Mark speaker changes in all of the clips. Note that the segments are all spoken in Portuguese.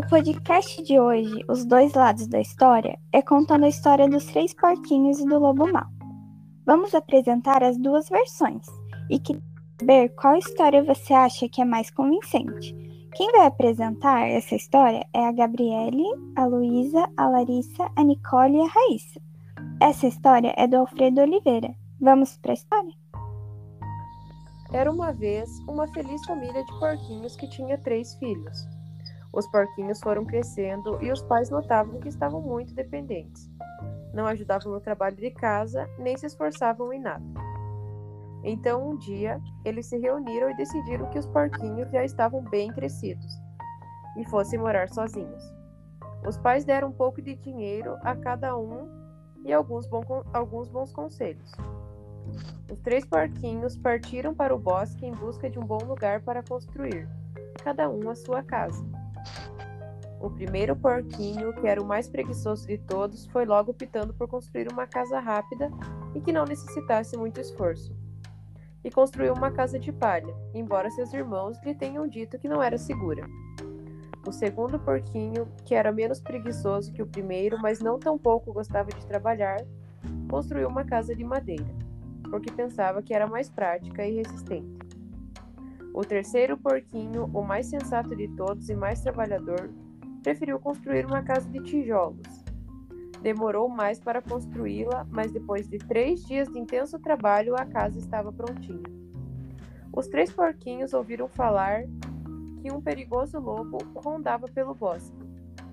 Speaker 1: O podcast de hoje, Os Dois Lados da História, é contando a história dos três porquinhos e do lobo mau. Vamos apresentar as duas versões e queria saber qual história você acha que é mais convincente. Quem vai apresentar essa história é a Gabriele, a Luísa, a Larissa, a Nicole e a Raíssa. Essa história é do Alfredo Oliveira. Vamos para a história?
Speaker 2: Era uma vez uma feliz família de porquinhos que tinha três filhos. Os porquinhos foram crescendo e os pais notavam que estavam muito dependentes. Não ajudavam no trabalho de casa, nem se esforçavam em nada. Então, um dia, eles se reuniram e decidiram que os porquinhos já estavam bem crescidos e fossem morar sozinhos. Os pais deram um pouco de dinheiro a cada um e alguns, alguns bons conselhos. Os três porquinhos partiram para o bosque em busca de um bom lugar para construir, cada um a sua casa. O primeiro porquinho, que era o mais preguiçoso de todos, foi logo optando por construir uma casa rápida e que não necessitasse muito esforço. E construiu uma casa de palha, embora seus irmãos lhe tenham dito que não era segura. O segundo porquinho, que era menos preguiçoso que o primeiro, mas não tão pouco gostava de trabalhar, construiu uma casa de madeira, porque pensava que era mais prática e resistente. O terceiro porquinho, o mais sensato de todos e mais trabalhador, preferiu construir uma casa de tijolos. Demorou mais para construí-la, mas depois de três dias de intenso trabalho, a casa estava prontinha. Os três porquinhos ouviram falar que um perigoso lobo rondava pelo bosque,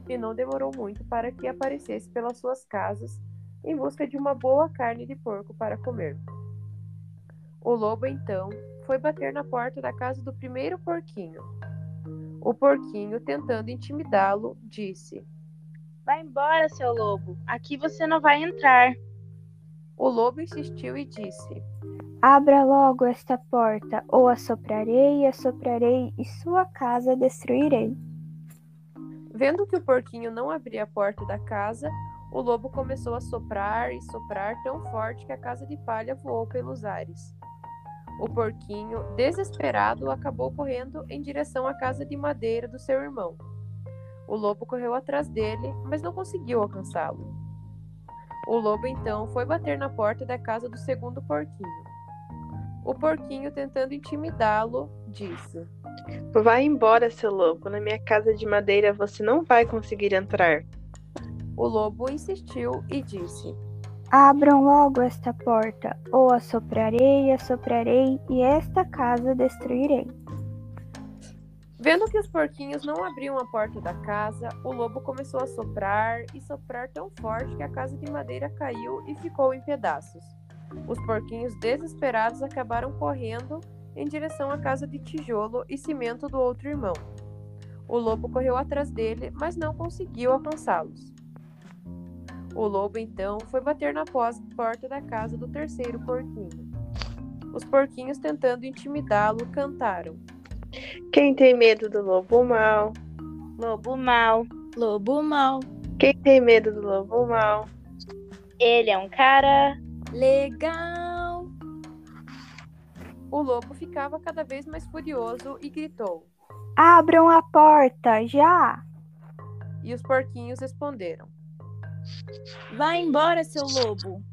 Speaker 2: e não demorou muito para que aparecesse pelas suas casas em busca de uma boa carne de porco para comer. O lobo então foi bater na porta da casa do primeiro porquinho. O porquinho, tentando intimidá-lo, disse:
Speaker 3: Vai embora, seu lobo. Aqui você não vai entrar.
Speaker 2: O lobo insistiu e disse:
Speaker 1: Abra logo esta porta, ou assoprarei, assoprarei, e sua casa destruirei.
Speaker 2: Vendo que o porquinho não abria a porta da casa, o lobo começou a soprar e soprar tão forte que a casa de palha voou pelos ares. O porquinho, desesperado, acabou correndo em direção à casa de madeira do seu irmão. O lobo correu atrás dele, mas não conseguiu alcançá-lo. O lobo então foi bater na porta da casa do segundo porquinho. O porquinho, tentando intimidá-lo, disse:
Speaker 4: Vai embora, seu lobo. Na minha casa de madeira você não vai conseguir entrar.
Speaker 2: O lobo insistiu e disse:
Speaker 1: Abram logo esta porta, ou assoprarei, assoprarei, e esta casa destruirei.
Speaker 2: Vendo que os porquinhos não abriam a porta da casa, o lobo começou a soprar e soprar tão forte que a casa de madeira caiu e ficou em pedaços. Os porquinhos, desesperados, acabaram correndo em direção à casa de tijolo e cimento do outro irmão. O lobo correu atrás dele, mas não conseguiu alcançá-los. O lobo então foi bater na porta da casa do terceiro porquinho. Os porquinhos, tentando intimidá-lo, cantaram:
Speaker 4: Quem tem medo do lobo mau?
Speaker 3: Lobo mau, lobo mau.
Speaker 4: Quem tem medo do lobo mau?
Speaker 3: Ele é um cara legal.
Speaker 2: O lobo ficava cada vez mais furioso e gritou:
Speaker 1: Abram a porta, já!
Speaker 2: E os porquinhos responderam:
Speaker 3: Vá embora, seu lobo.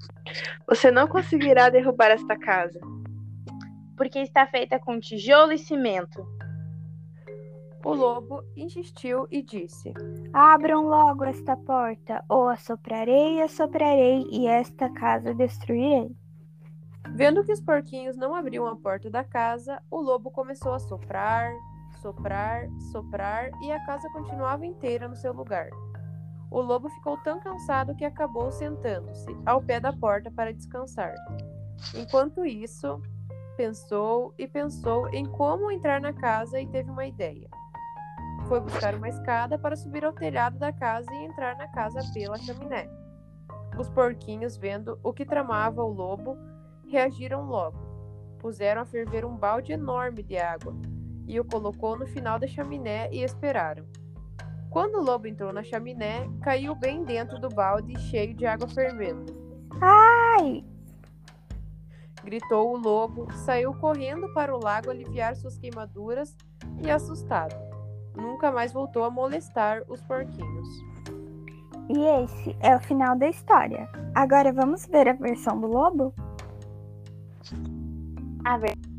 Speaker 4: Você não conseguirá derrubar esta casa.
Speaker 3: Porque está feita com tijolo e cimento.
Speaker 2: O lobo insistiu e disse:
Speaker 1: Abram logo esta porta, ou assoprarei, assoprarei, e esta casa destruirei.
Speaker 2: Vendo que os porquinhos não abriam a porta da casa, o lobo começou a soprar, soprar, soprar, e a casa continuava inteira no seu lugar. O lobo ficou tão cansado que acabou sentando-se ao pé da porta para descansar. Enquanto isso, pensou e pensou em como entrar na casa e teve uma ideia. Foi buscar uma escada para subir ao telhado da casa e entrar na casa pela chaminé. Os porquinhos, vendo o que tramava o lobo, reagiram logo. Puseram a ferver um balde enorme de água e o colocou no final da chaminé e esperaram. Quando o lobo entrou na chaminé, caiu bem dentro do balde cheio de água fervendo.
Speaker 1: Ai!
Speaker 2: Gritou o lobo, saiu correndo para o lago aliviar suas queimaduras e, assustado, nunca mais voltou a molestar os porquinhos.
Speaker 1: E esse é o final da história. Agora vamos ver a versão do lobo?
Speaker 3: A versão